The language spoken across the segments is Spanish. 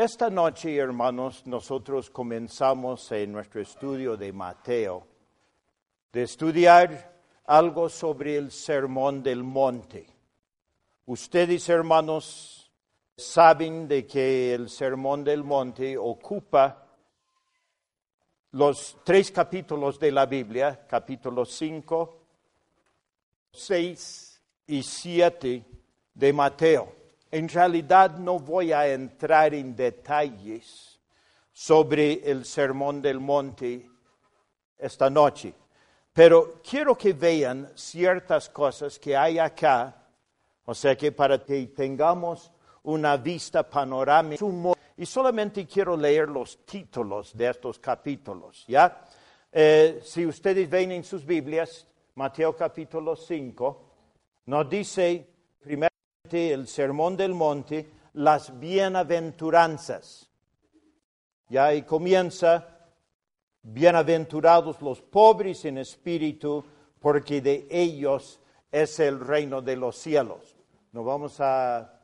Esta noche, hermanos, nosotros comenzamos en nuestro estudio de Mateo, de estudiar algo sobre el Sermón del Monte. Ustedes, hermanos, saben de que el Sermón del Monte ocupa los tres capítulos de la Biblia, capítulos 5, 6 y 7 de Mateo. En realidad no voy a entrar en detalles sobre el Sermón del Monte esta noche, pero quiero que vean ciertas cosas que hay acá, o sea que para que tengamos una vista panorámica, y solamente quiero leer los títulos de estos capítulos, ¿ya? Eh, si ustedes ven en sus Biblias, Mateo capítulo 5, nos dice primero el Sermón del Monte, las bienaventuranzas. Ya ahí comienza, bienaventurados los pobres en espíritu, porque de ellos es el reino de los cielos. No vamos a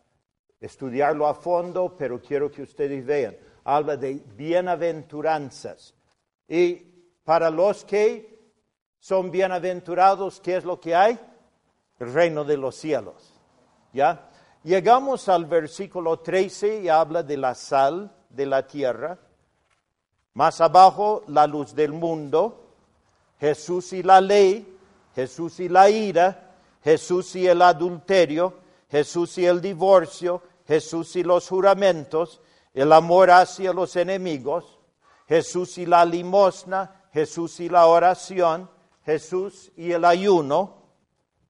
estudiarlo a fondo, pero quiero que ustedes vean. Habla de bienaventuranzas. Y para los que son bienaventurados, ¿qué es lo que hay? El reino de los cielos. ¿Ya? Llegamos al versículo 13 y habla de la sal de la tierra. Más abajo, la luz del mundo, Jesús y la ley, Jesús y la ira, Jesús y el adulterio, Jesús y el divorcio, Jesús y los juramentos, el amor hacia los enemigos, Jesús y la limosna, Jesús y la oración, Jesús y el ayuno,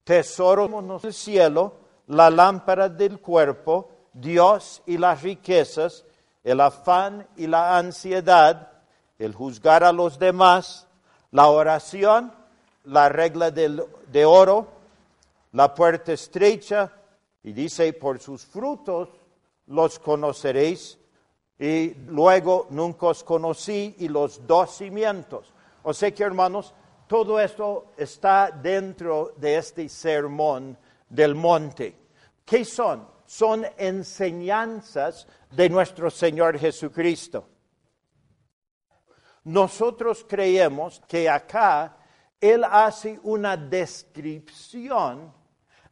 tesoro del cielo, la lámpara del cuerpo, Dios y las riquezas, el afán y la ansiedad, el juzgar a los demás, la oración, la regla de oro, la puerta estrecha, y dice, por sus frutos los conoceréis, y luego nunca os conocí, y los dos cimientos. O sea que, hermanos, todo esto está dentro de este sermón del monte. ¿Qué son? Son enseñanzas de nuestro Señor Jesucristo. Nosotros creemos que acá Él hace una descripción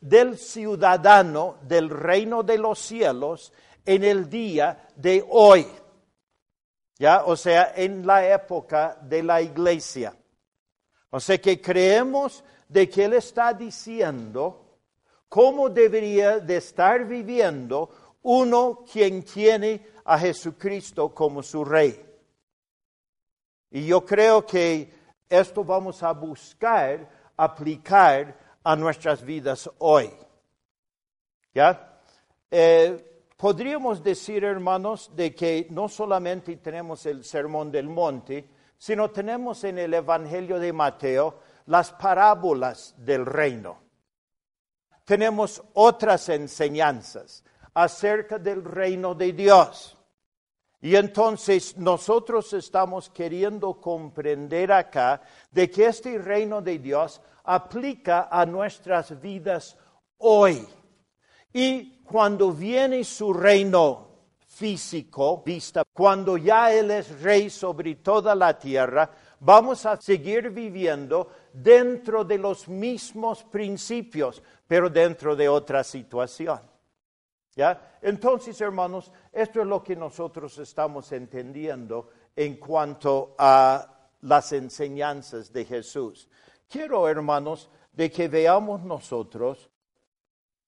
del ciudadano del reino de los cielos en el día de hoy. ¿Ya? O sea, en la época de la iglesia. O sea que creemos de que Él está diciendo cómo debería de estar viviendo uno quien tiene a Jesucristo como su rey. Y yo creo que esto vamos a buscar aplicar a nuestras vidas hoy. ¿Ya? Eh, podríamos decir, hermanos, de que no solamente tenemos el Sermón del Monte, sino tenemos en el Evangelio de Mateo las parábolas del reino tenemos otras enseñanzas acerca del reino de Dios. Y entonces nosotros estamos queriendo comprender acá de que este reino de Dios aplica a nuestras vidas hoy. Y cuando viene su reino físico, vista, cuando ya Él es rey sobre toda la tierra, vamos a seguir viviendo dentro de los mismos principios, pero dentro de otra situación. ¿Ya? Entonces, hermanos, esto es lo que nosotros estamos entendiendo en cuanto a las enseñanzas de Jesús. Quiero, hermanos, de que veamos nosotros,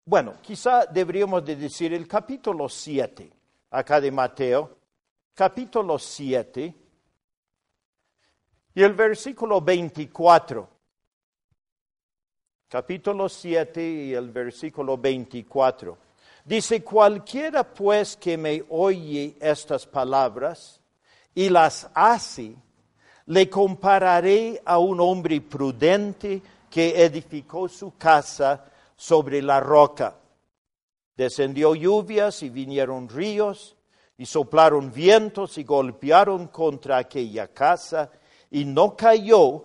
bueno, quizá deberíamos de decir el capítulo 7, acá de Mateo, capítulo 7, y el versículo 24 capítulo 7 y el versículo 24. Dice, cualquiera pues que me oye estas palabras y las hace, le compararé a un hombre prudente que edificó su casa sobre la roca. Descendió lluvias y vinieron ríos y soplaron vientos y golpearon contra aquella casa y no cayó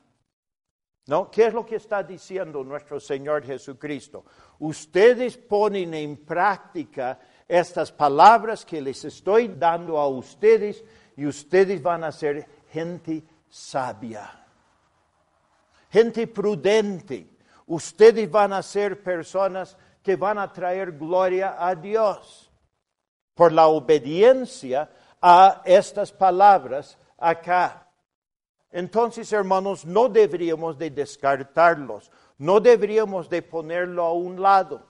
¿No? ¿Qué es lo que está diciendo nuestro Señor Jesucristo? Ustedes ponen en práctica estas palabras que les estoy dando a ustedes y ustedes van a ser gente sabia, gente prudente. Ustedes van a ser personas que van a traer gloria a Dios por la obediencia a estas palabras acá. Entonces, hermanos, no deberíamos de descartarlos, no deberíamos de ponerlo a un lado.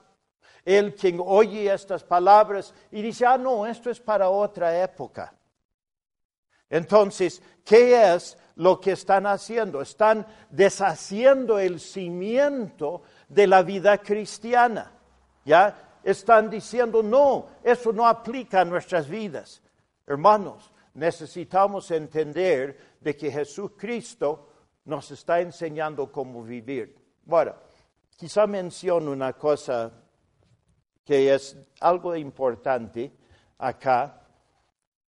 El quien oye estas palabras y dice, ah, no, esto es para otra época. Entonces, ¿qué es lo que están haciendo? Están deshaciendo el cimiento de la vida cristiana. ¿Ya? Están diciendo, no, eso no aplica a nuestras vidas. Hermanos, necesitamos entender de que Jesucristo nos está enseñando cómo vivir. Bueno, quizá menciono una cosa que es algo importante acá.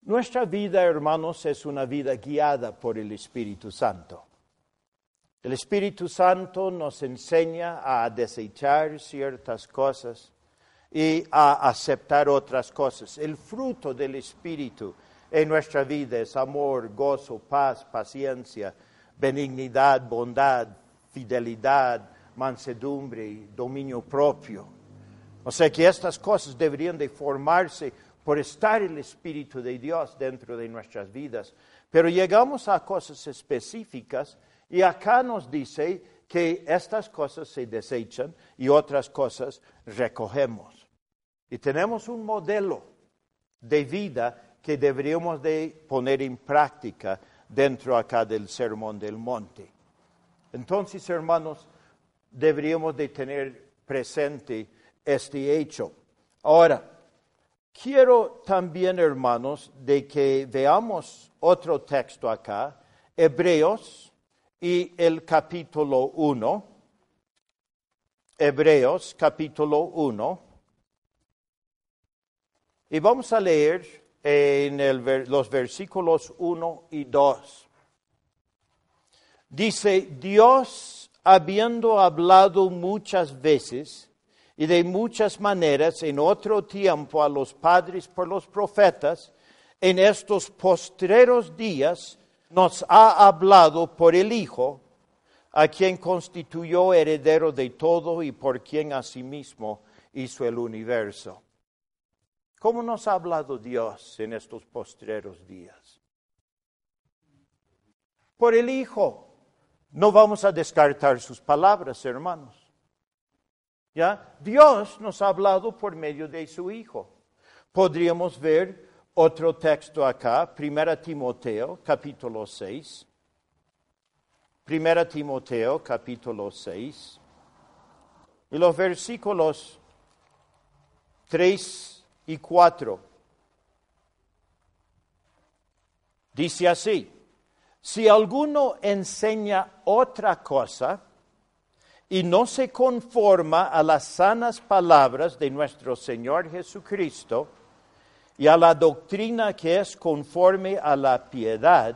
Nuestra vida, hermanos, es una vida guiada por el Espíritu Santo. El Espíritu Santo nos enseña a desechar ciertas cosas y a aceptar otras cosas. El fruto del Espíritu en nuestra vida es amor, gozo, paz, paciencia, benignidad, bondad, fidelidad, mansedumbre dominio propio. O sea que estas cosas deberían de formarse por estar el Espíritu de Dios dentro de nuestras vidas. Pero llegamos a cosas específicas y acá nos dice que estas cosas se desechan y otras cosas recogemos. Y tenemos un modelo de vida que deberíamos de poner en práctica dentro acá del Sermón del Monte. Entonces, hermanos, deberíamos de tener presente este hecho. Ahora, quiero también, hermanos, de que veamos otro texto acá, Hebreos y el capítulo 1. Hebreos capítulo 1. Y vamos a leer en los versículos 1 y 2. Dice, Dios, habiendo hablado muchas veces, y de muchas maneras en otro tiempo a los padres por los profetas, en estos postreros días nos ha hablado por el Hijo, a quien constituyó heredero de todo y por quien asimismo hizo el universo. ¿Cómo nos ha hablado Dios en estos postreros días? Por el Hijo. No vamos a descartar sus palabras, hermanos. Dios nos ha hablado por medio de su Hijo. Podríamos ver otro texto acá, 1 Timoteo, capítulo 6. 1 Timoteo, capítulo 6. Y los versículos 3 y 4. Dice así, si alguno enseña otra cosa, y no se conforma a las sanas palabras de nuestro Señor Jesucristo y a la doctrina que es conforme a la piedad,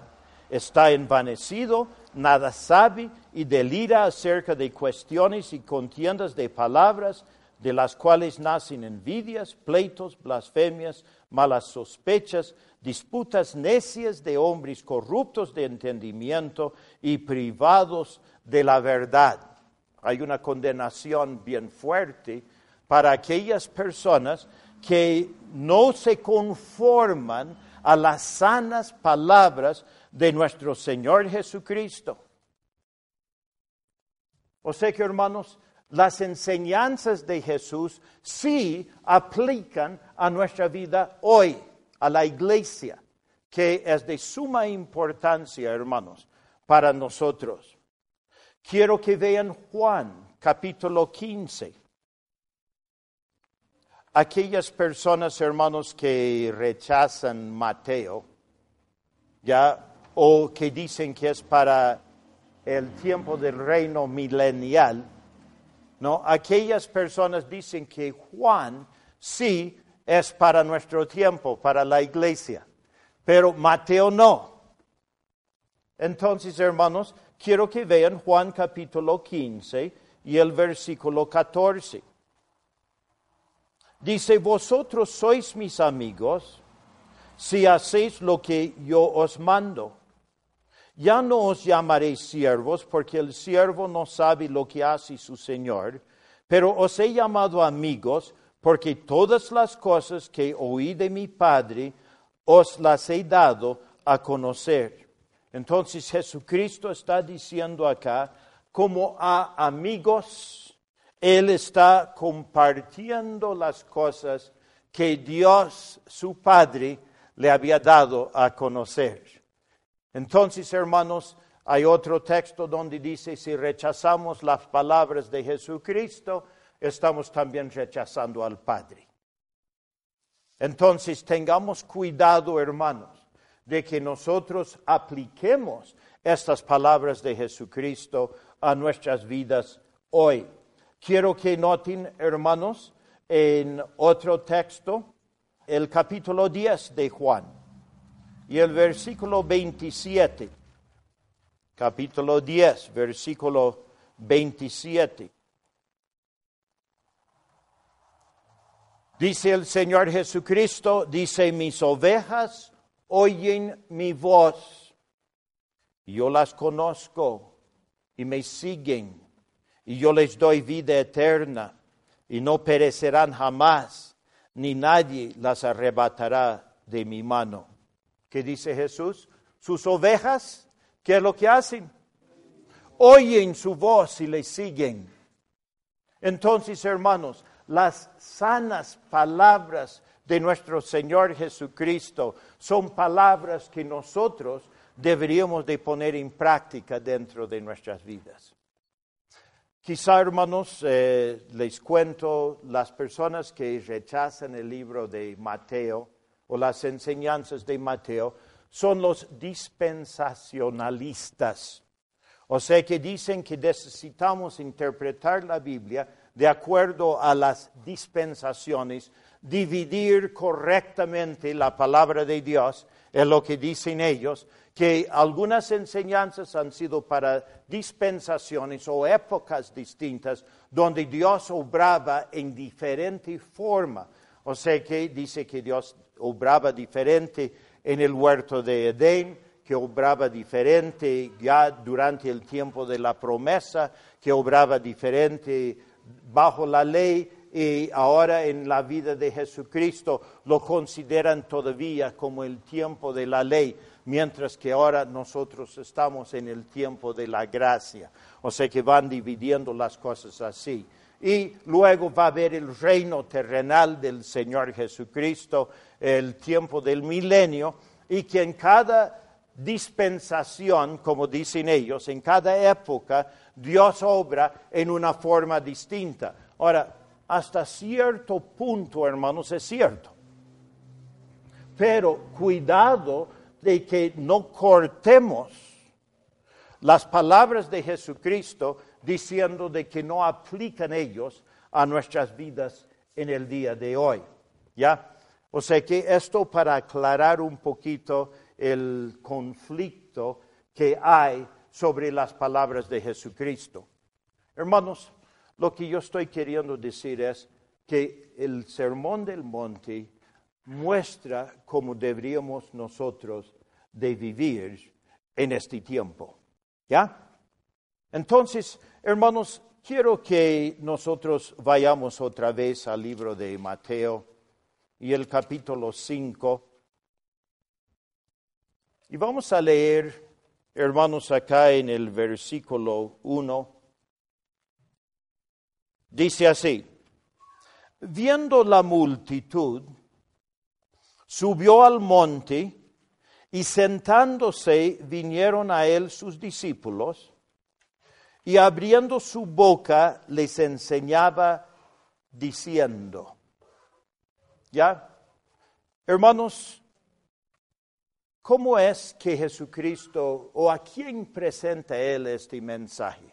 está envanecido, nada sabe y delira acerca de cuestiones y contiendas de palabras, de las cuales nacen envidias, pleitos, blasfemias, malas sospechas, disputas necias de hombres corruptos de entendimiento y privados de la verdad hay una condenación bien fuerte para aquellas personas que no se conforman a las sanas palabras de nuestro Señor Jesucristo. O sea que, hermanos, las enseñanzas de Jesús sí aplican a nuestra vida hoy, a la iglesia, que es de suma importancia, hermanos, para nosotros. Quiero que vean Juan capítulo 15. Aquellas personas, hermanos, que rechazan Mateo, ya, o que dicen que es para el tiempo del reino milenial, ¿no? Aquellas personas dicen que Juan sí es para nuestro tiempo, para la iglesia, pero Mateo no. Entonces, hermanos, quiero que vean Juan capítulo 15 y el versículo 14. Dice, vosotros sois mis amigos si hacéis lo que yo os mando. Ya no os llamaré siervos, porque el siervo no sabe lo que hace su Señor, pero os he llamado amigos, porque todas las cosas que oí de mi Padre os las he dado a conocer. Entonces Jesucristo está diciendo acá, como a amigos, Él está compartiendo las cosas que Dios, su Padre, le había dado a conocer. Entonces, hermanos, hay otro texto donde dice, si rechazamos las palabras de Jesucristo, estamos también rechazando al Padre. Entonces, tengamos cuidado, hermanos, de que nosotros apliquemos estas palabras de Jesucristo a nuestras vidas hoy. Quiero que noten, hermanos, en otro texto, el capítulo 10 de Juan y el versículo 27. Capítulo 10, versículo 27. Dice el Señor Jesucristo, dice, mis ovejas oyen mi voz, yo las conozco y me siguen, y yo les doy vida eterna, y no perecerán jamás, ni nadie las arrebatará de mi mano. ¿Qué dice Jesús? Sus ovejas, ¿qué es lo que hacen? Oyen su voz y le siguen. Entonces, hermanos, las sanas palabras de nuestro Señor Jesucristo son palabras que nosotros deberíamos de poner en práctica dentro de nuestras vidas. Quizá, hermanos, eh, les cuento las personas que rechazan el libro de Mateo o las enseñanzas de Mateo son los dispensacionalistas. O sea que dicen que necesitamos interpretar la Biblia de acuerdo a las dispensaciones, dividir correctamente la palabra de Dios, es lo que dicen ellos, que algunas enseñanzas han sido para dispensaciones o épocas distintas donde Dios obraba en diferente forma. O sea que dice que Dios obraba diferente en el huerto de Edén, que obraba diferente ya durante el tiempo de la promesa, que obraba diferente bajo la ley y ahora en la vida de Jesucristo lo consideran todavía como el tiempo de la ley, mientras que ahora nosotros estamos en el tiempo de la gracia. O sea que van dividiendo las cosas así y luego va a haber el reino terrenal del Señor Jesucristo, el tiempo del milenio, y que en cada dispensación, como dicen ellos, en cada época, Dios obra en una forma distinta. Ahora, hasta cierto punto, hermanos, es cierto. Pero cuidado de que no cortemos las palabras de Jesucristo diciendo de que no aplican ellos a nuestras vidas en el día de hoy. ¿Ya? O sea que esto para aclarar un poquito el conflicto que hay sobre las palabras de Jesucristo. Hermanos, lo que yo estoy queriendo decir es que el Sermón del Monte muestra cómo deberíamos nosotros de vivir en este tiempo. ¿Ya? Entonces, Hermanos, quiero que nosotros vayamos otra vez al libro de Mateo y el capítulo 5. Y vamos a leer, hermanos, acá en el versículo 1. Dice así, viendo la multitud, subió al monte y sentándose vinieron a él sus discípulos y abriendo su boca les enseñaba diciendo, ¿ya? Hermanos, ¿cómo es que Jesucristo o a quién presenta él este mensaje?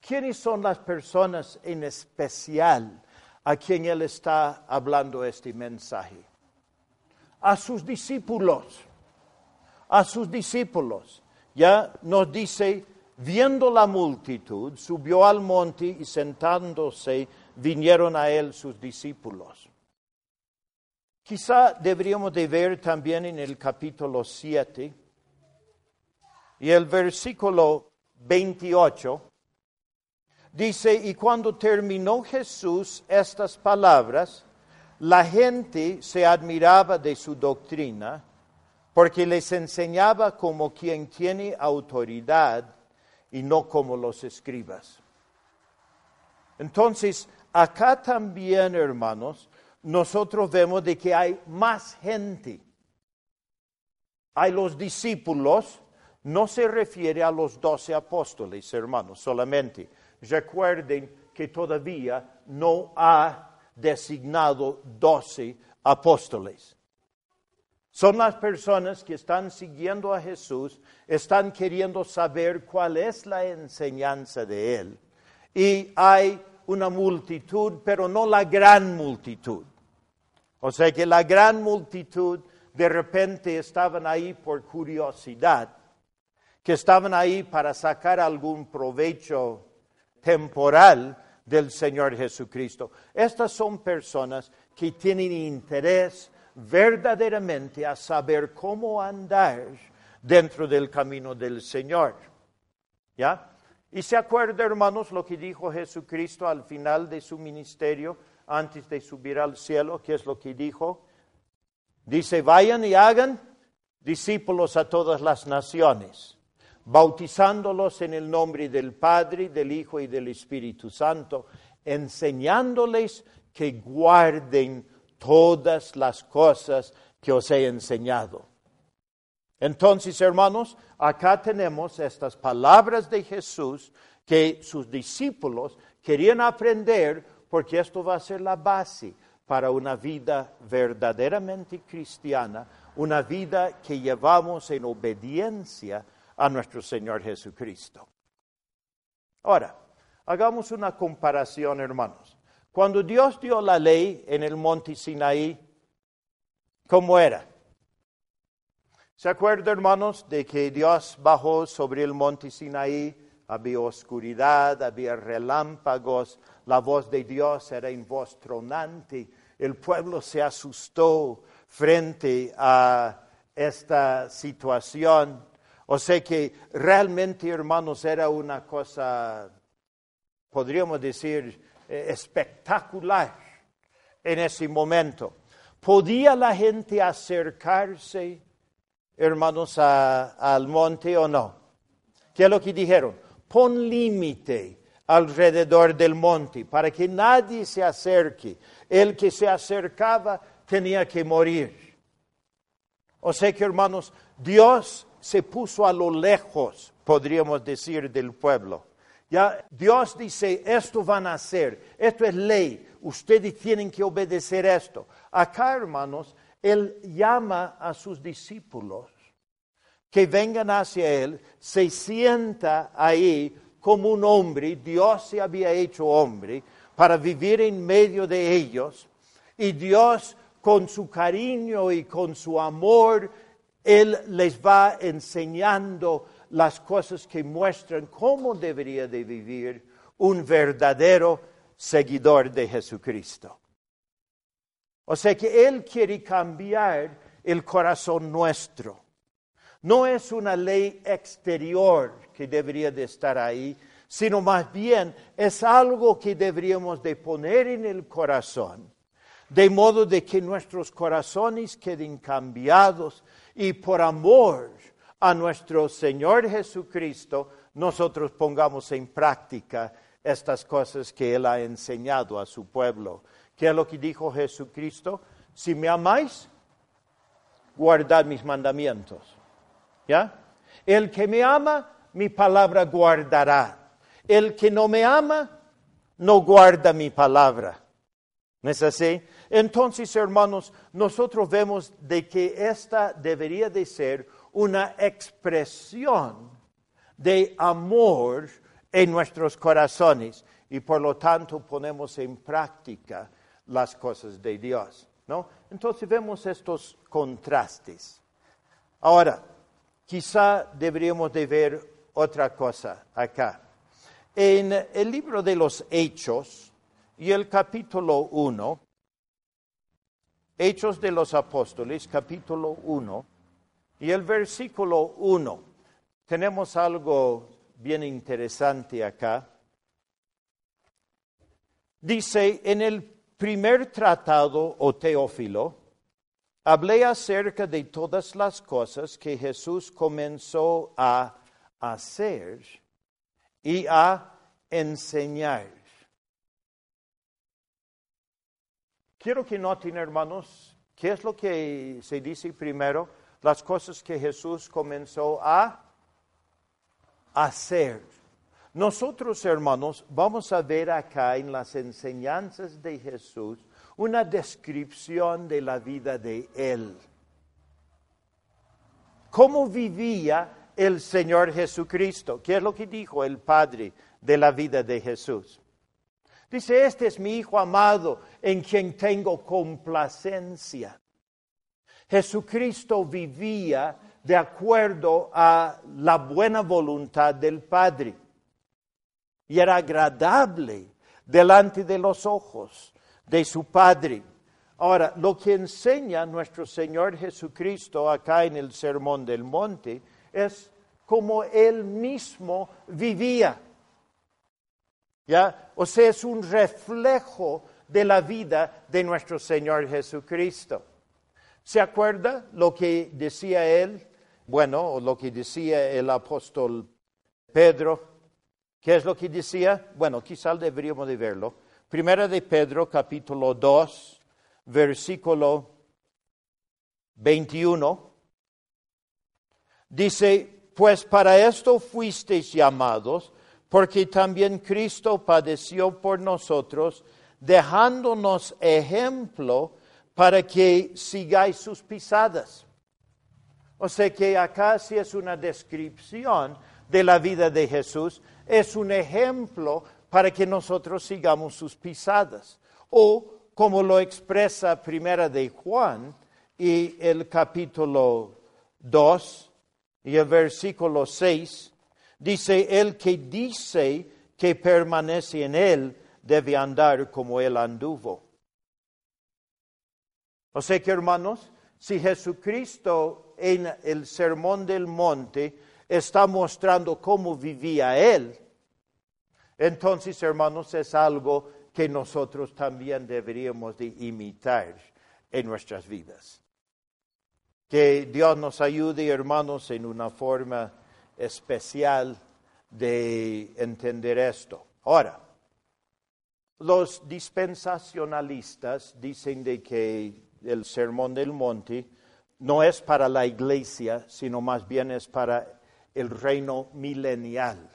¿Quiénes son las personas en especial a quien él está hablando este mensaje? A sus discípulos, a sus discípulos. Ya nos dice viendo la multitud, subió al monte y sentándose vinieron a él sus discípulos. Quizá deberíamos de ver también en el capítulo 7 y el versículo 28 dice, y cuando terminó Jesús estas palabras, la gente se admiraba de su doctrina porque les enseñaba como quien tiene autoridad y no como los escribas. Entonces, acá también, hermanos, nosotros vemos de que hay más gente. Hay los discípulos, no se refiere a los doce apóstoles, hermanos, solamente. Recuerden que todavía no ha designado doce apóstoles. Son las personas que están siguiendo a Jesús, están queriendo saber cuál es la enseñanza de Él. Y hay una multitud, pero no la gran multitud. O sea que la gran multitud de repente estaban ahí por curiosidad, que estaban ahí para sacar algún provecho temporal del Señor Jesucristo. Estas son personas que tienen interés verdaderamente a saber cómo andar dentro del camino del Señor. ¿Ya? Y se acuerda, hermanos, lo que dijo Jesucristo al final de su ministerio, antes de subir al cielo, ¿qué es lo que dijo? Dice, vayan y hagan discípulos a todas las naciones, bautizándolos en el nombre del Padre, del Hijo y del Espíritu Santo, enseñándoles que guarden todas las cosas que os he enseñado. Entonces, hermanos, acá tenemos estas palabras de Jesús que sus discípulos querían aprender porque esto va a ser la base para una vida verdaderamente cristiana, una vida que llevamos en obediencia a nuestro Señor Jesucristo. Ahora, hagamos una comparación, hermanos. Cuando Dios dio la ley en el monte Sinaí, ¿cómo era? ¿Se acuerdan, hermanos, de que Dios bajó sobre el monte Sinaí? Había oscuridad, había relámpagos, la voz de Dios era en voz tronante. El pueblo se asustó frente a esta situación. O sea que realmente, hermanos, era una cosa, podríamos decir, espectacular en ese momento. ¿Podía la gente acercarse, hermanos, al monte o no? ¿Qué es lo que dijeron? Pon límite alrededor del monte para que nadie se acerque. El que se acercaba tenía que morir. O sea que, hermanos, Dios se puso a lo lejos, podríamos decir, del pueblo. Ya Dios dice, esto van a hacer, esto es ley, ustedes tienen que obedecer esto. Acá, hermanos, Él llama a sus discípulos que vengan hacia Él, se sienta ahí como un hombre, Dios se había hecho hombre para vivir en medio de ellos, y Dios con su cariño y con su amor, Él les va enseñando las cosas que muestran cómo debería de vivir un verdadero seguidor de Jesucristo. O sea que Él quiere cambiar el corazón nuestro. No es una ley exterior que debería de estar ahí, sino más bien es algo que deberíamos de poner en el corazón, de modo de que nuestros corazones queden cambiados y por amor a nuestro Señor Jesucristo, nosotros pongamos en práctica estas cosas que Él ha enseñado a su pueblo. ¿Qué es lo que dijo Jesucristo? Si me amáis, guardad mis mandamientos. ¿Ya? El que me ama, mi palabra guardará. El que no me ama, no guarda mi palabra. ¿No es así? Entonces, hermanos, nosotros vemos de que esta debería de ser una expresión de amor en nuestros corazones y por lo tanto ponemos en práctica las cosas de Dios. ¿no? Entonces vemos estos contrastes. Ahora, quizá deberíamos de ver otra cosa acá. En el libro de los Hechos y el capítulo 1, Hechos de los Apóstoles, capítulo 1, y el versículo 1, tenemos algo bien interesante acá. Dice, en el primer tratado o teófilo, hablé acerca de todas las cosas que Jesús comenzó a hacer y a enseñar. Quiero que noten, hermanos, qué es lo que se dice primero, las cosas que Jesús comenzó a hacer. Nosotros, hermanos, vamos a ver acá en las enseñanzas de Jesús una descripción de la vida de Él. ¿Cómo vivía el Señor Jesucristo? ¿Qué es lo que dijo el Padre de la vida de Jesús? Dice, este es mi Hijo amado en quien tengo complacencia. Jesucristo vivía de acuerdo a la buena voluntad del Padre. Y era agradable delante de los ojos de su Padre. Ahora, lo que enseña nuestro Señor Jesucristo acá en el Sermón del Monte es cómo Él mismo vivía. ¿Ya? O sea, es un reflejo de la vida de nuestro Señor Jesucristo. ¿Se acuerda lo que decía Él bueno, lo que decía el apóstol Pedro, ¿qué es lo que decía? Bueno, quizá deberíamos de verlo. Primera de Pedro, capítulo 2, versículo 21. Dice, pues para esto fuisteis llamados, porque también Cristo padeció por nosotros, dejándonos ejemplo para que sigáis sus pisadas. O sea que acá sí es una descripción de la vida de Jesús, es un ejemplo para que nosotros sigamos sus pisadas. O como lo expresa Primera de Juan y el capítulo 2 y el versículo 6, dice, el que dice que permanece en él debe andar como él anduvo. O sea que hermanos, si Jesucristo en el Sermón del Monte está mostrando cómo vivía Él, entonces, hermanos, es algo que nosotros también deberíamos de imitar en nuestras vidas. Que Dios nos ayude, hermanos, en una forma especial de entender esto. Ahora, los dispensacionalistas dicen de que el Sermón del Monte no es para la iglesia, sino más bien es para el reino milenial.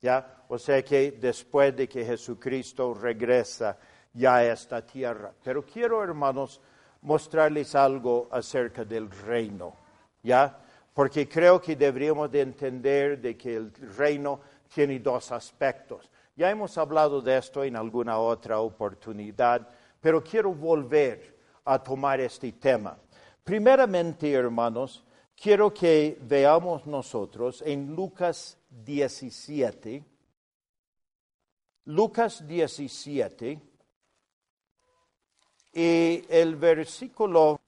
¿Ya? O sea que después de que Jesucristo regresa ya a esta tierra. Pero quiero, hermanos, mostrarles algo acerca del reino. ¿Ya? Porque creo que deberíamos de entender de que el reino tiene dos aspectos. Ya hemos hablado de esto en alguna otra oportunidad, pero quiero volver a tomar este tema. Primeramente, hermanos, quiero que veamos nosotros en Lucas 17, Lucas 17, y el versículo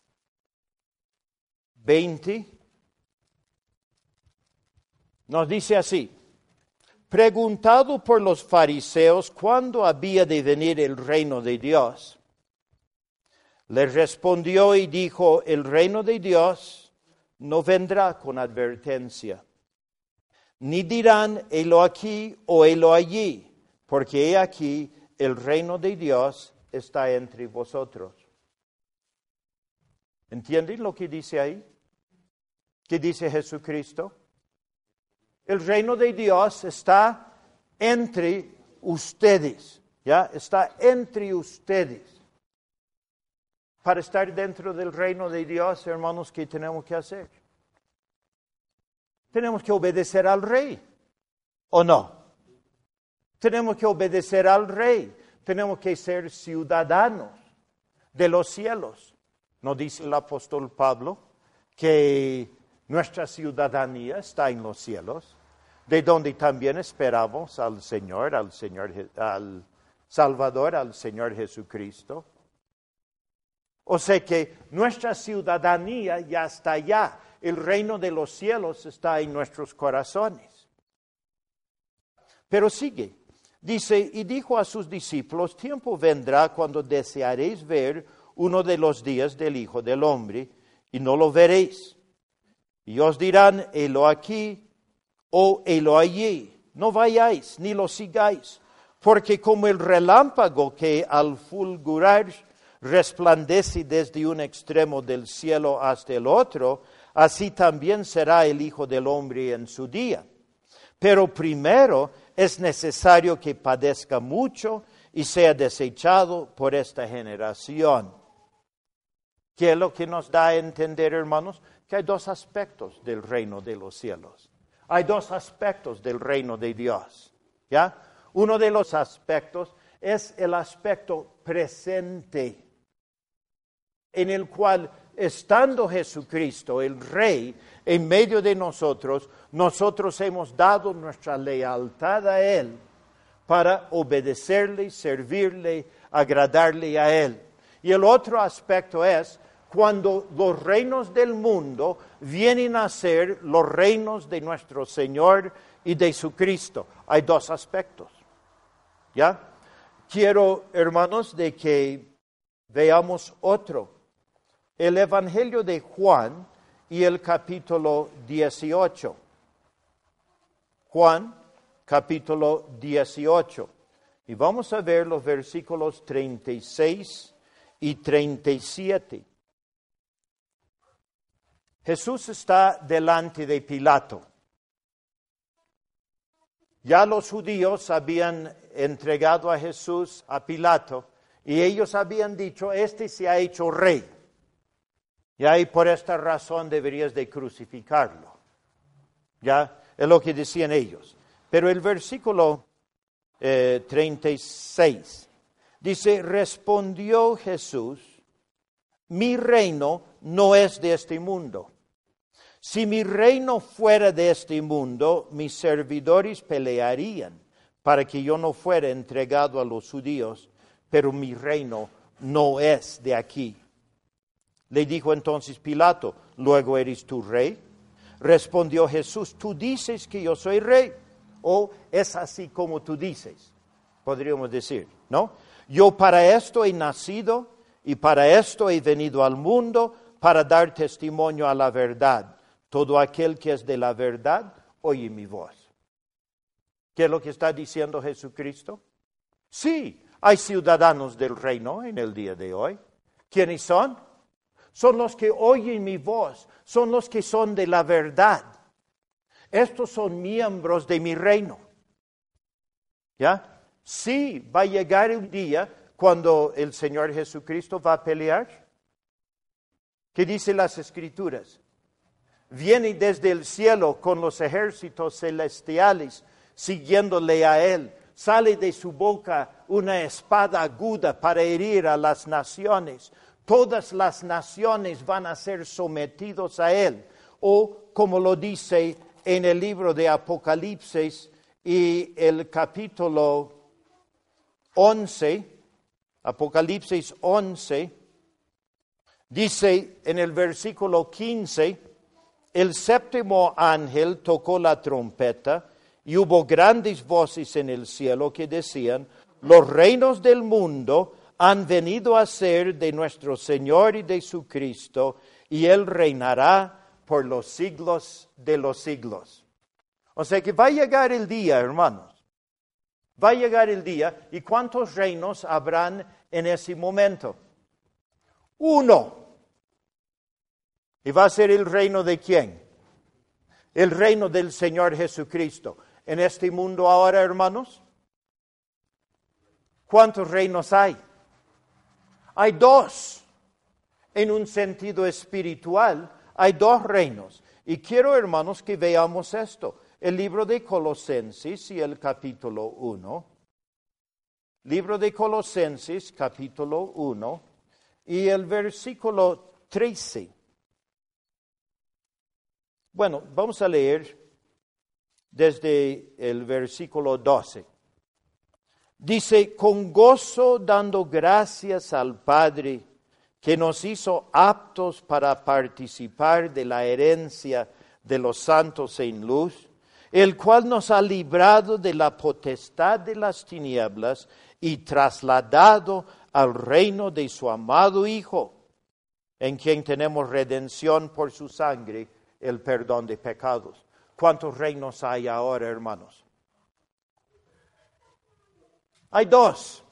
20 nos dice así, preguntado por los fariseos cuándo había de venir el reino de Dios, Le respondió y dijo, el reino de Dios no vendrá con advertencia, ni dirán, helo aquí o helo allí, porque he aquí, el reino de Dios está entre vosotros. ¿Entienden lo que dice ahí? ¿Qué dice Jesucristo? El reino de Dios está entre ustedes, ¿ya? Está entre ustedes. Para estar dentro del reino de Dios, hermanos, ¿qué tenemos que hacer? Tenemos que obedecer al rey, ¿o no? Tenemos que obedecer al rey, tenemos que ser ciudadanos de los cielos. ¿No dice el apóstol Pablo que nuestra ciudadanía está en los cielos, de donde también esperamos al Señor, al Señor, al Salvador, al Señor Jesucristo. O sea que nuestra ciudadanía ya está allá, el reino de los cielos está en nuestros corazones. Pero sigue, dice, y dijo a sus discípulos, tiempo vendrá cuando desearéis ver uno de los días del Hijo del Hombre, y no lo veréis. Y os dirán, helo aquí o helo allí. No vayáis ni lo sigáis, porque como el relámpago que al fulgurar resplandece desde un extremo del cielo hasta el otro, así también será el Hijo del Hombre en su día. Pero primero es necesario que padezca mucho y sea desechado por esta generación. ¿Qué es lo que nos da a entender, hermanos? Que hay dos aspectos del reino de los cielos. Hay dos aspectos del reino de Dios. ¿Ya? Uno de los aspectos es el aspecto presente, en el cual, estando Jesucristo, el Rey, en medio de nosotros, nosotros hemos dado nuestra lealtad a Él para obedecerle, servirle, agradarle a Él. Y el otro aspecto es cuando los reinos del mundo vienen a ser los reinos de nuestro Señor y de su Cristo. Hay dos aspectos. ¿Ya? Quiero, hermanos, de que veamos otro. El Evangelio de Juan y el capítulo 18. Juan, capítulo 18. Y vamos a ver los versículos 36 y 37. Jesús está delante de Pilato. Ya los judíos habían entregado a Jesús a Pilato y ellos habían dicho, este se ha hecho rey. Y por esta razón deberías de crucificarlo. Ya es lo que decían ellos. Pero el versículo 36 eh, dice, respondió Jesús, mi reino no es de este mundo. Si mi reino fuera de este mundo, mis servidores pelearían para que yo no fuera entregado a los judíos, pero mi reino no es de aquí. Le dijo entonces Pilato, luego eres tu rey. Respondió Jesús, tú dices que yo soy rey, o es así como tú dices, podríamos decir, ¿no? Yo para esto he nacido y para esto he venido al mundo, para dar testimonio a la verdad. Todo aquel que es de la verdad, oye mi voz. ¿Qué es lo que está diciendo Jesucristo? Sí, hay ciudadanos del reino en el día de hoy. ¿Quiénes son? Son los que oyen mi voz, son los que son de la verdad. Estos son miembros de mi reino. ¿Ya? Sí, va a llegar un día cuando el Señor Jesucristo va a pelear. ¿Qué dicen las escrituras? viene desde el cielo con los ejércitos celestiales siguiéndole a él. Sale de su boca una espada aguda para herir a las naciones. Todas las naciones van a ser sometidos a él. O como lo dice en el libro de Apocalipsis y el capítulo 11, Apocalipsis 11, dice en el versículo 15, el séptimo ángel tocó la trompeta y hubo grandes voces en el cielo que decían, los reinos del mundo han venido a ser de nuestro Señor y de su Cristo, y Él reinará por los siglos de los siglos. O sea que va a llegar el día, hermanos. Va a llegar el día. ¿Y cuántos reinos habrán en ese momento? Uno. ¿Y va a ser el reino de quién? El reino del Señor Jesucristo. En este mundo ahora, hermanos, ¿cuántos reinos hay? Hay dos. En un sentido espiritual, hay dos reinos. Y quiero, hermanos, que veamos esto el libro de Colosenses y el capítulo 1. Libro de Colosenses, capítulo 1, y el versículo 13. Bueno, vamos a leer desde el versículo 12. Dice, con gozo dando gracias al Padre que nos hizo aptos para participar de la herencia de los santos en luz el cual nos ha librado de la potestad de las tinieblas y trasladado al reino de su amado Hijo, en quien tenemos redención por su sangre, el perdón de pecados. ¿Cuántos reinos hay ahora, hermanos? Hay dos,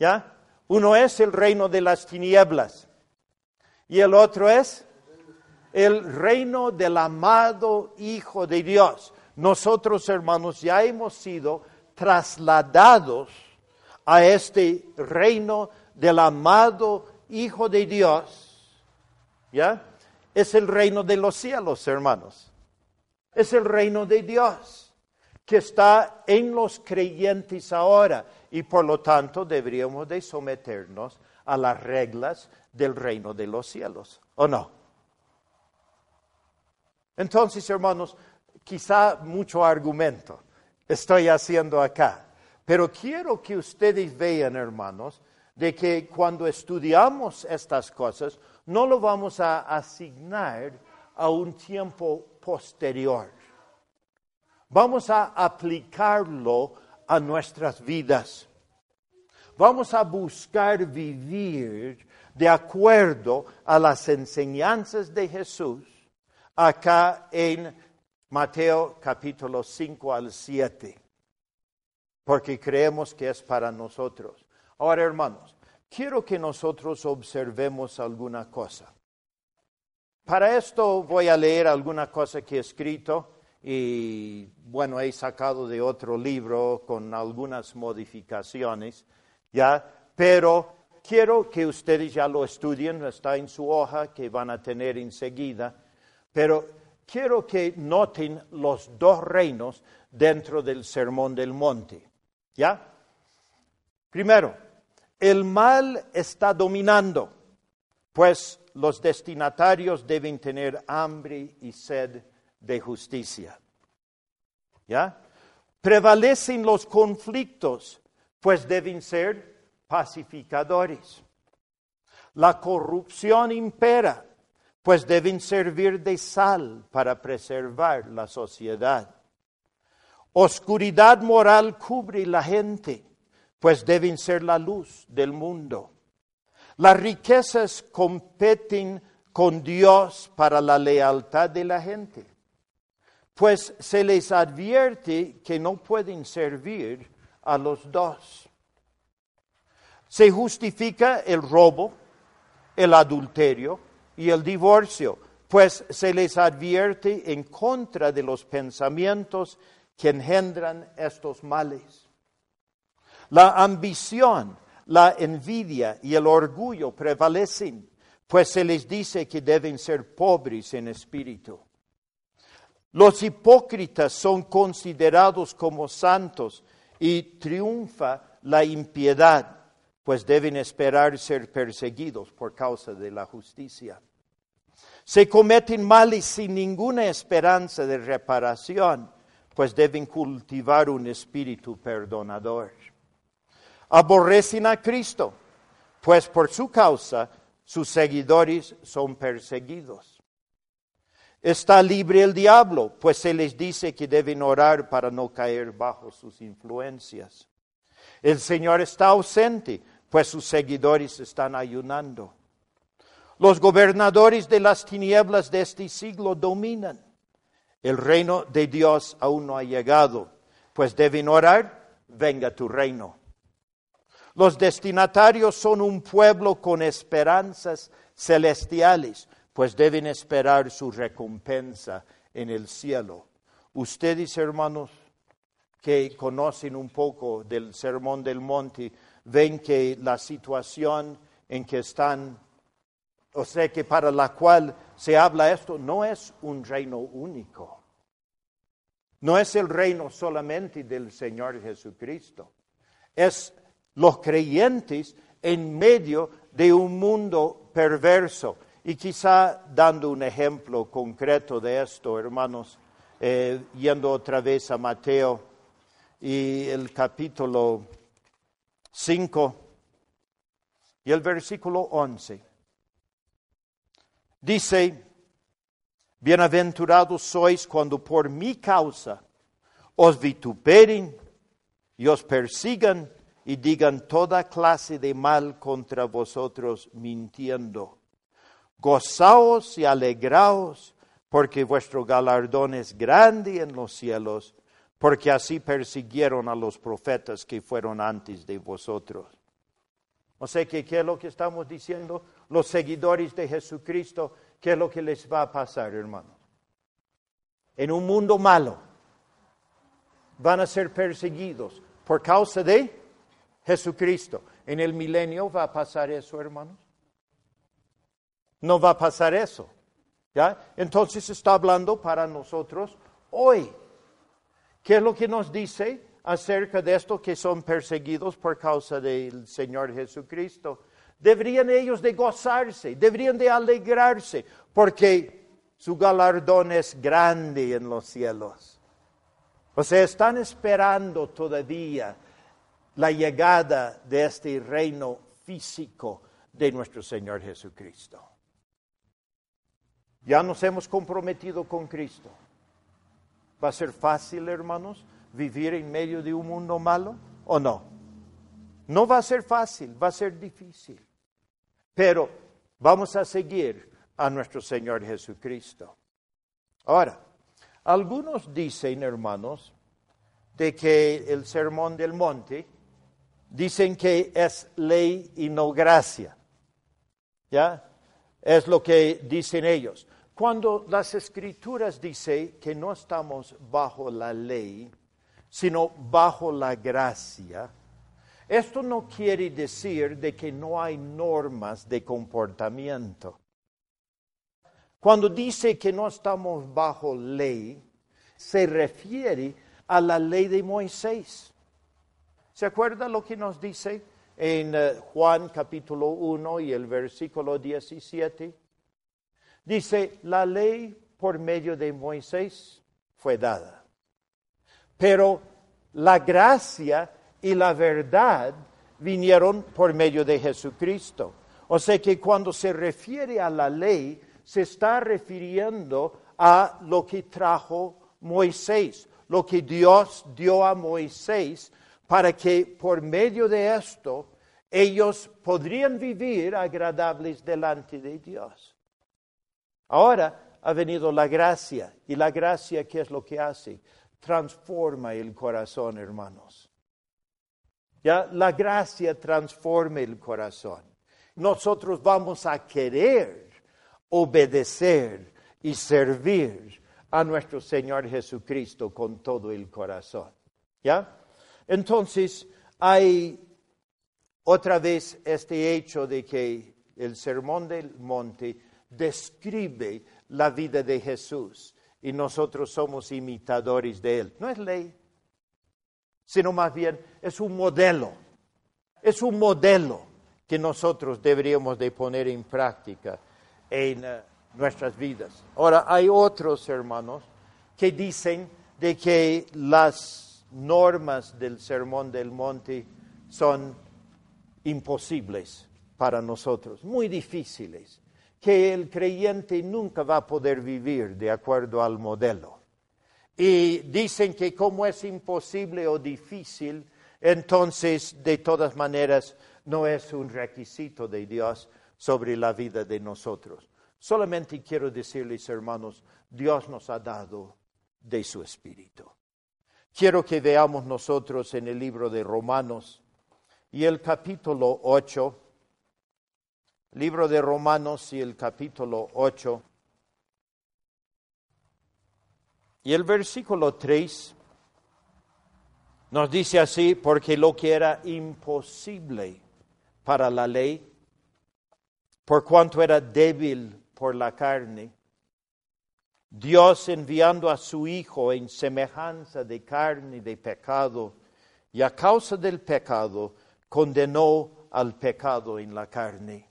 ¿ya? Uno es el reino de las tinieblas y el otro es el reino del amado Hijo de Dios nosotros hermanos ya hemos sido trasladados a este reino del amado Hijo de Dios. ¿Ya? Es el reino de los cielos, hermanos. Es el reino de Dios que está en los creyentes ahora y por lo tanto deberíamos de someternos a las reglas del reino de los cielos, ¿o no? Entonces, hermanos, quizá mucho argumento estoy haciendo acá, pero quiero que ustedes vean, hermanos, de que cuando estudiamos estas cosas, no lo vamos a asignar a un tiempo posterior. Vamos a aplicarlo a nuestras vidas. Vamos a buscar vivir de acuerdo a las enseñanzas de Jesús acá en Mateo capítulo 5 al 7, porque creemos que es para nosotros. Ahora, hermanos, quiero que nosotros observemos alguna cosa. Para esto voy a leer alguna cosa que he escrito y bueno, he sacado de otro libro con algunas modificaciones, ¿ya? Pero quiero que ustedes ya lo estudien, está en su hoja que van a tener enseguida, pero quiero que noten los dos reinos dentro del sermón del monte. ¿Ya? Primero, el mal está dominando, pues los destinatarios deben tener hambre y sed de justicia. ¿Ya? Prevalecen los conflictos, pues deben ser pacificadores. La corrupción impera, pues deben servir de sal para preservar la sociedad. Oscuridad moral cubre la gente, pues deben ser la luz del mundo. Las riquezas competen con Dios para la lealtad de la gente, pues se les advierte que no pueden servir a los dos. Se justifica el robo, el adulterio, y el divorcio, pues se les advierte en contra de los pensamientos que engendran estos males. La ambición, la envidia y el orgullo prevalecen, pues se les dice que deben ser pobres en espíritu. Los hipócritas son considerados como santos y triunfa la impiedad pues deben esperar ser perseguidos por causa de la justicia. Se cometen males sin ninguna esperanza de reparación, pues deben cultivar un espíritu perdonador. Aborrecen a Cristo, pues por su causa sus seguidores son perseguidos. Está libre el diablo, pues se les dice que deben orar para no caer bajo sus influencias. El Señor está ausente, pues sus seguidores están ayunando. Los gobernadores de las tinieblas de este siglo dominan. El reino de Dios aún no ha llegado, pues deben orar, venga tu reino. Los destinatarios son un pueblo con esperanzas celestiales, pues deben esperar su recompensa en el cielo. Ustedes, hermanos, que conocen un poco del Sermón del Monte, ven que la situación en que están, o sea, que para la cual se habla esto, no es un reino único. No es el reino solamente del Señor Jesucristo. Es los creyentes en medio de un mundo perverso. Y quizá dando un ejemplo concreto de esto, hermanos, eh, yendo otra vez a Mateo y el capítulo 5 y el versículo 11. Dice, bienaventurados sois cuando por mi causa os vituperen y os persigan y digan toda clase de mal contra vosotros mintiendo. Gozaos y alegraos, porque vuestro galardón es grande en los cielos, porque así persiguieron a los profetas que fueron antes de vosotros. O sea que, ¿qué es lo que estamos diciendo? Los seguidores de Jesucristo, ¿qué es lo que les va a pasar, hermanos? En un mundo malo, van a ser perseguidos por causa de Jesucristo. En el milenio va a pasar eso, hermanos. No va a pasar eso. ¿Ya? Entonces está hablando para nosotros hoy. ¿Qué es lo que nos dice acerca de esto que son perseguidos por causa del Señor Jesucristo? Deberían ellos de gozarse, deberían de alegrarse, porque su galardón es grande en los cielos. O sea, están esperando todavía la llegada de este reino físico de nuestro Señor Jesucristo. Ya nos hemos comprometido con Cristo. ¿Va a ser fácil, hermanos, vivir en medio de un mundo malo o no? No va a ser fácil, va a ser difícil. Pero vamos a seguir a nuestro Señor Jesucristo. Ahora, algunos dicen, hermanos, de que el sermón del monte dicen que es ley y no gracia. ¿Ya? Es lo que dicen ellos. Cuando las escrituras dicen que no estamos bajo la ley, sino bajo la gracia, esto no quiere decir de que no hay normas de comportamiento. Cuando dice que no estamos bajo ley, se refiere a la ley de Moisés. ¿Se acuerda lo que nos dice en eh, Juan capítulo 1 y el versículo 17? Dice, la ley por medio de Moisés fue dada, pero la gracia y la verdad vinieron por medio de Jesucristo. O sea que cuando se refiere a la ley, se está refiriendo a lo que trajo Moisés, lo que Dios dio a Moisés para que por medio de esto ellos podrían vivir agradables delante de Dios. Ahora ha venido la gracia y la gracia, ¿qué es lo que hace? Transforma el corazón, hermanos. Ya la gracia transforma el corazón. Nosotros vamos a querer obedecer y servir a nuestro Señor Jesucristo con todo el corazón. ¿Ya? Entonces, hay otra vez este hecho de que el Sermón del Monte describe la vida de Jesús y nosotros somos imitadores de él. No es ley, sino más bien es un modelo. Es un modelo que nosotros deberíamos de poner en práctica en eh, nuestras vidas. Ahora, hay otros hermanos que dicen de que las normas del Sermón del Monte son imposibles para nosotros, muy difíciles, que el creyente nunca va a poder vivir de acuerdo al modelo. Y dicen que como es imposible o difícil, entonces de todas maneras no es un requisito de Dios sobre la vida de nosotros. Solamente quiero decirles, hermanos, Dios nos ha dado de su Espíritu. Quiero que veamos nosotros en el libro de Romanos y el capítulo 8, libro de Romanos y el capítulo 8, y el versículo 3 nos dice así, porque lo que era imposible para la ley, por cuanto era débil por la carne, Dios enviando a su Hijo en semejanza de carne y de pecado, y a causa del pecado condenó al pecado en la carne,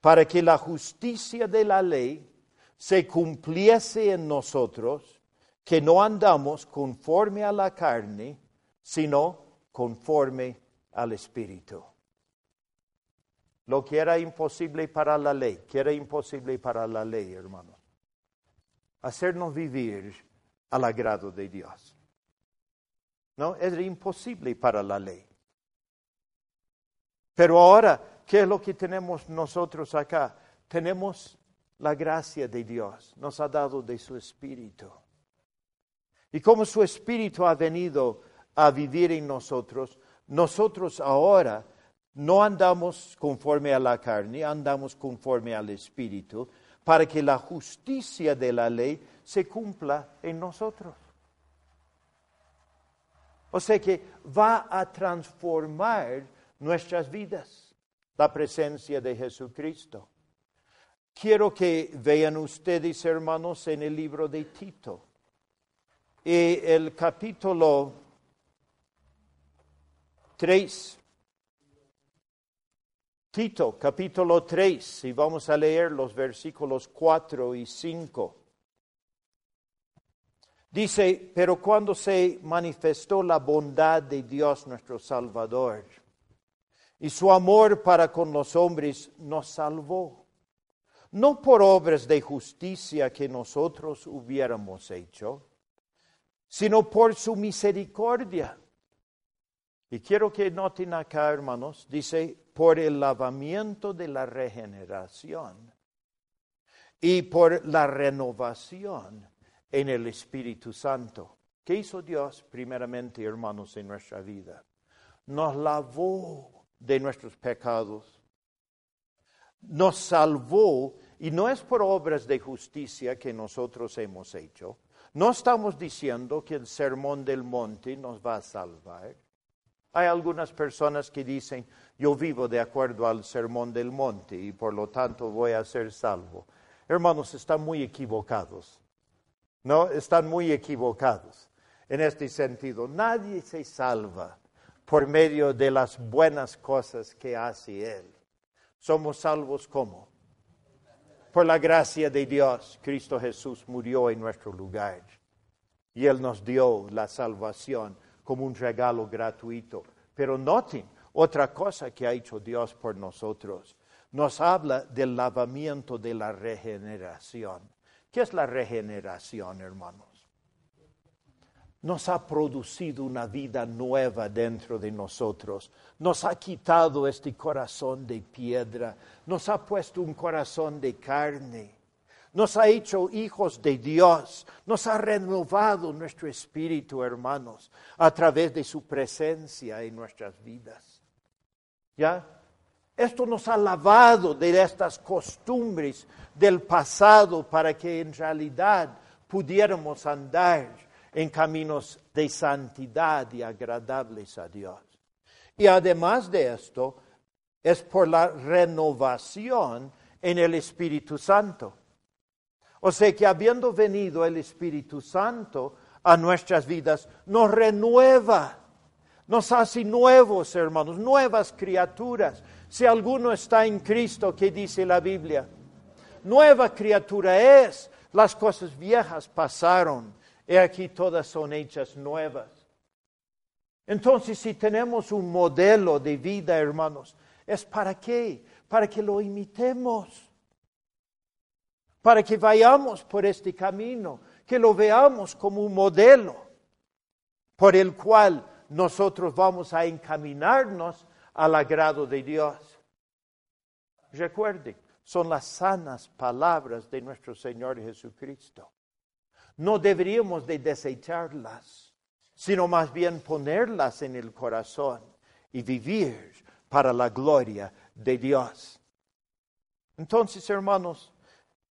para que la justicia de la ley se cumpliese en nosotros, que no andamos conforme a la carne, sino conforme al Espíritu. Lo que era imposible para la ley, que era imposible para la ley, hermanos. Hacernos vivir al agrado de Dios. No, era imposible para la ley. Pero ahora, ¿qué es lo que tenemos nosotros acá? Tenemos la gracia de Dios, nos ha dado de su Espíritu. Y como su Espíritu ha venido a vivir en nosotros, nosotros ahora no andamos conforme a la carne, andamos conforme al Espíritu, para que la justicia de la ley se cumpla en nosotros. O sea que va a transformar nuestras vidas la presencia de Jesucristo. Quiero que vean ustedes, hermanos, en el libro de Tito. Y el capítulo 3. Tito, capítulo 3, y vamos a leer los versículos 4 y 5. Dice, pero cuando se manifestó la bondad de Dios nuestro Salvador y su amor para con los hombres, nos salvó, no por obras de justicia que nosotros hubiéramos hecho, sino por su misericordia y quiero que noten acá, hermanos, dice, por el lavamiento de la regeneración y por la renovación en el Espíritu Santo. ¿Qué hizo Dios primeramente, hermanos, en nuestra vida? Nos lavó de nuestros pecados, nos salvó, y no es por obras de justicia que nosotros hemos hecho. No estamos diciendo que el sermón del monte nos va a salvar. Hay algunas personas que dicen, yo vivo de acuerdo al sermón del monte y por lo tanto voy a ser salvo. Hermanos, están muy equivocados. No, están muy equivocados en este sentido. Nadie se salva por medio de las buenas cosas que hace Él. Somos salvos como? Por la gracia de Dios, Cristo Jesús murió en nuestro lugar y Él nos dio la salvación como un regalo gratuito. Pero noten otra cosa que ha hecho Dios por nosotros. Nos habla del lavamiento de la regeneración. ¿Qué es la regeneración, hermanos? Nos ha producido una vida nueva dentro de nosotros. Nos ha quitado este corazón de piedra. Nos ha puesto un corazón de carne nos ha hecho hijos de Dios, nos ha renovado nuestro espíritu, hermanos, a través de su presencia en nuestras vidas. ¿Ya? Esto nos ha lavado de estas costumbres del pasado para que en realidad pudiéramos andar en caminos de santidad y agradables a Dios. Y además de esto, es por la renovación en el Espíritu Santo. O sea que habiendo venido el Espíritu Santo a nuestras vidas, nos renueva, nos hace nuevos, hermanos, nuevas criaturas. Si alguno está en Cristo, ¿qué dice la Biblia? Nueva criatura es, las cosas viejas pasaron, y aquí todas son hechas nuevas. Entonces, si tenemos un modelo de vida, hermanos, ¿es para qué? Para que lo imitemos para que vayamos por este camino, que lo veamos como un modelo por el cual nosotros vamos a encaminarnos al agrado de Dios. Recuerden, son las sanas palabras de nuestro Señor Jesucristo. No deberíamos de desecharlas, sino más bien ponerlas en el corazón y vivir para la gloria de Dios. Entonces, hermanos,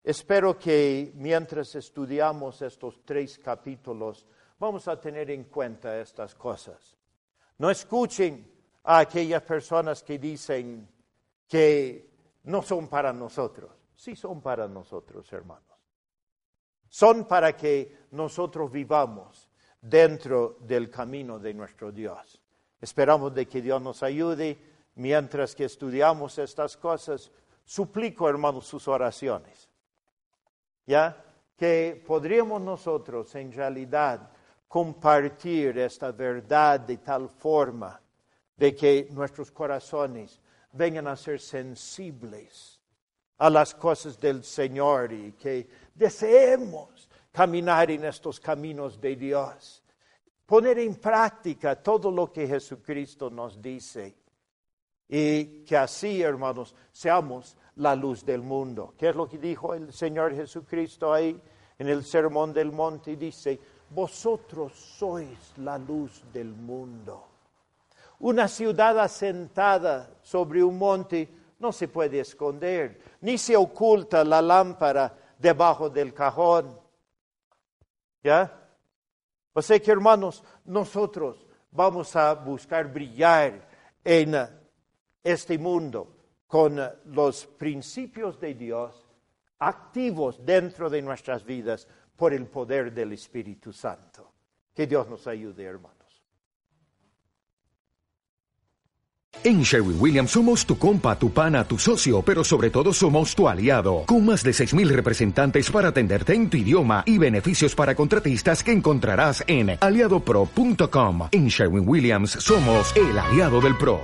espero que mientras estudiamos estos tres capítulos, vamos a tener en cuenta estas cosas. No escuchen a aquellas personas que dicen que no son para nosotros. Sí son para nosotros, hermanos. Son para que nosotros vivamos dentro del camino de nuestro Dios. Esperamos de que Dios nos ayude mientras que estudiamos estas cosas. Suplico, hermanos, sus oraciones. ¿Ya? Que podríamos nosotros en realidad compartir esta verdad de tal forma de que nuestros corazones vengan a ser sensibles a las cosas del Señor y que deseemos caminar en estos caminos de Dios, poner en práctica todo lo que Jesucristo nos dice y que así, hermanos, seamos la luz del mundo. ¿Qué es lo que dijo el Señor Jesucristo ahí en el Sermón del Monte? Dice, vosotros sois la luz del mundo. Una ciudad asentada sobre un monte no se puede esconder, ni se oculta la lámpara debajo del cajón. ¿Ya? O sea que, hermanos, nosotros vamos a buscar brillar en este mundo con los principios de Dios activos dentro de nuestras vidas por el poder del Espíritu Santo. Que Dios nos ayude, hermanos. En Sherwin Williams somos tu compa, tu pana, tu socio, pero sobre todo somos tu aliado, con más de 6.000 representantes para atenderte en tu idioma y beneficios para contratistas que encontrarás en aliadopro.com. En Sherwin Williams somos el aliado del PRO.